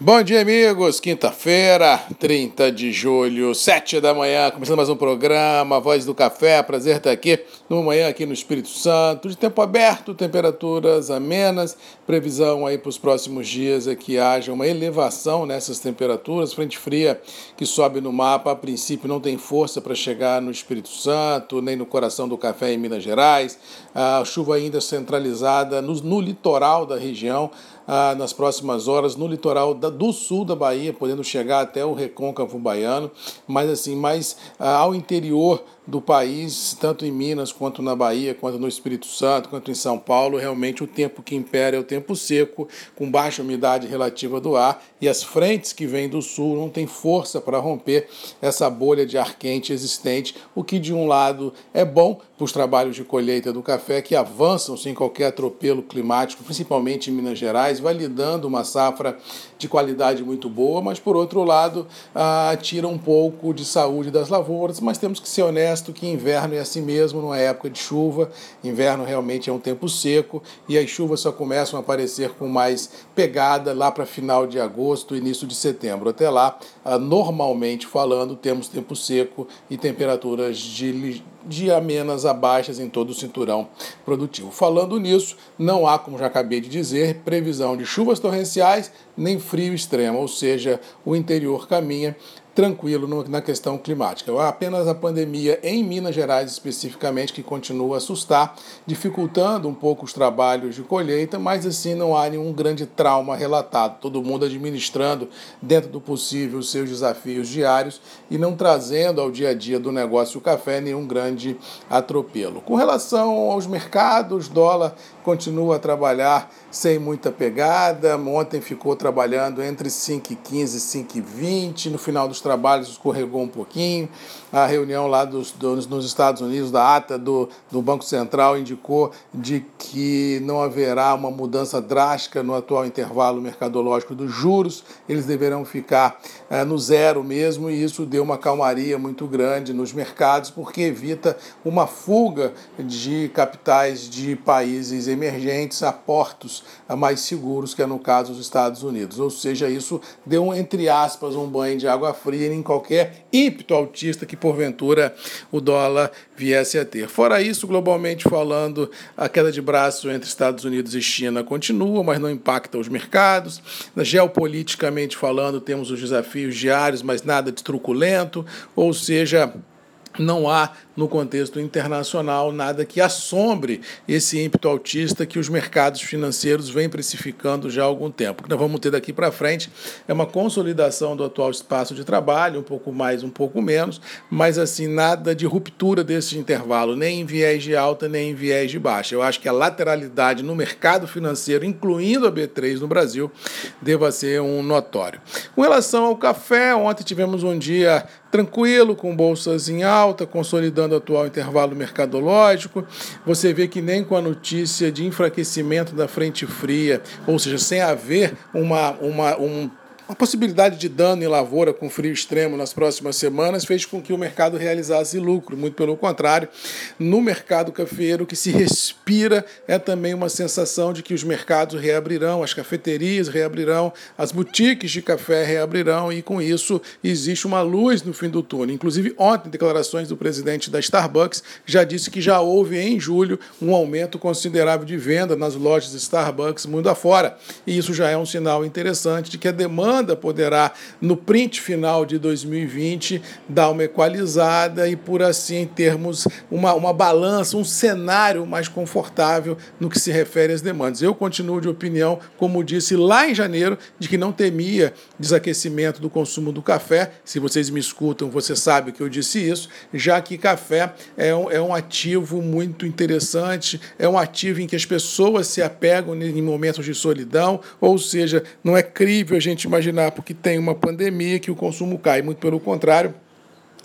Bom dia, amigos. Quinta-feira, 30 de julho, 7 da manhã, começando mais um programa, Voz do Café. Prazer estar aqui numa manhã aqui no Espírito Santo, de tempo aberto, temperaturas amenas. Previsão aí para os próximos dias é que haja uma elevação nessas temperaturas. Frente fria que sobe no mapa, a princípio não tem força para chegar no Espírito Santo, nem no coração do café em Minas Gerais. A chuva ainda centralizada no, no litoral da região ah, nas próximas horas no litoral da, do sul da Bahia, podendo chegar até o recôncavo baiano, mas assim, mais ah, ao interior do país, tanto em Minas quanto na Bahia, quanto no Espírito Santo, quanto em São Paulo, realmente o tempo que impera é o tempo seco, com baixa umidade relativa do ar, e as frentes que vêm do sul não têm força para romper essa bolha de ar quente existente, o que de um lado é bom para os trabalhos de colheita do café, que avançam sem qualquer atropelo climático, principalmente em Minas Gerais, validando uma safra de qualidade muito boa, mas por outro lado, ah, tira um pouco de saúde das lavouras, mas temos que ser honestos honesto que inverno é assim mesmo, não é época de chuva, inverno realmente é um tempo seco e as chuvas só começam a aparecer com mais pegada lá para final de agosto, início de setembro. Até lá, ah, normalmente falando, temos tempo seco e temperaturas de de amenas a baixas em todo o cinturão produtivo. Falando nisso, não há, como já acabei de dizer, previsão de chuvas torrenciais nem frio extremo, ou seja, o interior caminha tranquilo na questão climática. Apenas a pandemia em Minas Gerais especificamente que continua a assustar, dificultando um pouco os trabalhos de colheita, mas assim não há nenhum grande trauma relatado. Todo mundo administrando dentro do possível os seus desafios diários e não trazendo ao dia a dia do negócio o café nenhum grande atropelo. Com relação aos mercados, dólar continua a trabalhar sem muita pegada. Ontem ficou trabalhando entre 5 e 15 e 5 e 20. No final dos trabalhos escorregou um pouquinho. A reunião lá dos, dos, nos Estados Unidos, da ata do, do Banco Central, indicou de que não haverá uma mudança drástica no atual intervalo mercadológico dos juros. Eles deverão ficar é, no zero mesmo, e isso deu uma calmaria muito grande nos mercados, porque evita uma fuga de capitais de países emergentes a portos mais seguros, que é no caso dos Estados Unidos. Ou seja, isso deu, entre aspas, um banho de água fria em qualquer ímpeto altista que porventura o dólar viesse a ter. Fora isso, globalmente falando, a queda de braço entre Estados Unidos e China continua, mas não impacta os mercados. Geopoliticamente falando, temos os desafios diários, mas nada de truculento, ou seja, não há no contexto internacional nada que assombre esse ímpeto autista que os mercados financeiros vêm precificando já há algum tempo. O que nós vamos ter daqui para frente é uma consolidação do atual espaço de trabalho, um pouco mais, um pouco menos, mas assim, nada de ruptura desse intervalo, nem em viés de alta, nem em viés de baixa. Eu acho que a lateralidade no mercado financeiro, incluindo a B3 no Brasil, deva ser um notório. Com relação ao café, ontem tivemos um dia tranquilo, com bolsas em alta, consolidando o atual intervalo mercadológico. Você vê que nem com a notícia de enfraquecimento da frente fria, ou seja, sem haver uma, uma, um a possibilidade de dano em lavoura com frio extremo nas próximas semanas fez com que o mercado realizasse lucro. Muito pelo contrário, no mercado cafeiro, o que se respira é também uma sensação de que os mercados reabrirão, as cafeterias reabrirão, as boutiques de café reabrirão e com isso existe uma luz no fim do túnel. Inclusive, ontem, declarações do presidente da Starbucks já disse que já houve em julho um aumento considerável de venda nas lojas Starbucks mundo afora. E isso já é um sinal interessante de que a demanda demanda poderá, no print final de 2020, dar uma equalizada e, por assim, termos uma, uma balança, um cenário mais confortável no que se refere às demandas. Eu continuo de opinião, como disse lá em janeiro, de que não temia desaquecimento do consumo do café. Se vocês me escutam, você sabe que eu disse isso, já que café é um, é um ativo muito interessante, é um ativo em que as pessoas se apegam em momentos de solidão, ou seja, não é crível a gente imaginar imaginar porque tem uma pandemia que o consumo cai, muito pelo contrário.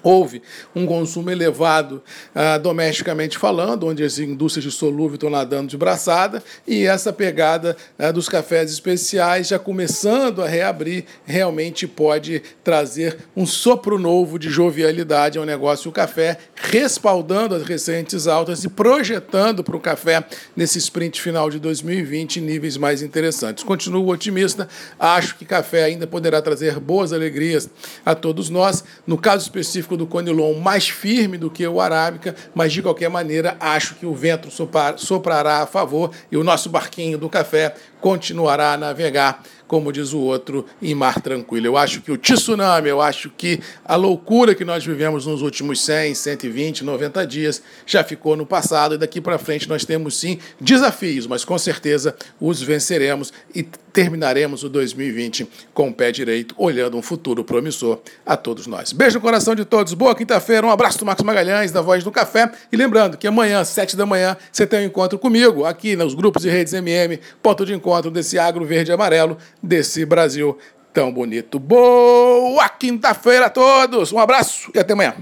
Houve um consumo elevado uh, domesticamente falando, onde as indústrias de solúvel estão nadando de braçada, e essa pegada uh, dos cafés especiais já começando a reabrir, realmente pode trazer um sopro novo de jovialidade ao negócio do café, respaldando as recentes altas e projetando para o café nesse sprint final de 2020 níveis mais interessantes. Continuo otimista, acho que café ainda poderá trazer boas alegrias a todos nós. No caso específico, específico do Conilon mais firme do que o Arábica, mas de qualquer maneira acho que o vento soprará a favor e o nosso barquinho do café continuará a navegar, como diz o outro, em mar tranquilo. Eu acho que o tsunami, eu acho que a loucura que nós vivemos nos últimos 100, 120, 90 dias já ficou no passado e daqui para frente nós temos sim desafios, mas com certeza os venceremos e terminaremos o 2020 com o pé direito, olhando um futuro promissor a todos nós. Beijo no coração de todos, boa quinta-feira, um abraço do Marcos Magalhães, da Voz do Café, e lembrando que amanhã, 7 da manhã, você tem um encontro comigo aqui nos grupos e redes MM, ponto de encontro desse agro verde e amarelo, desse Brasil tão bonito. Boa quinta-feira a todos, um abraço e até amanhã.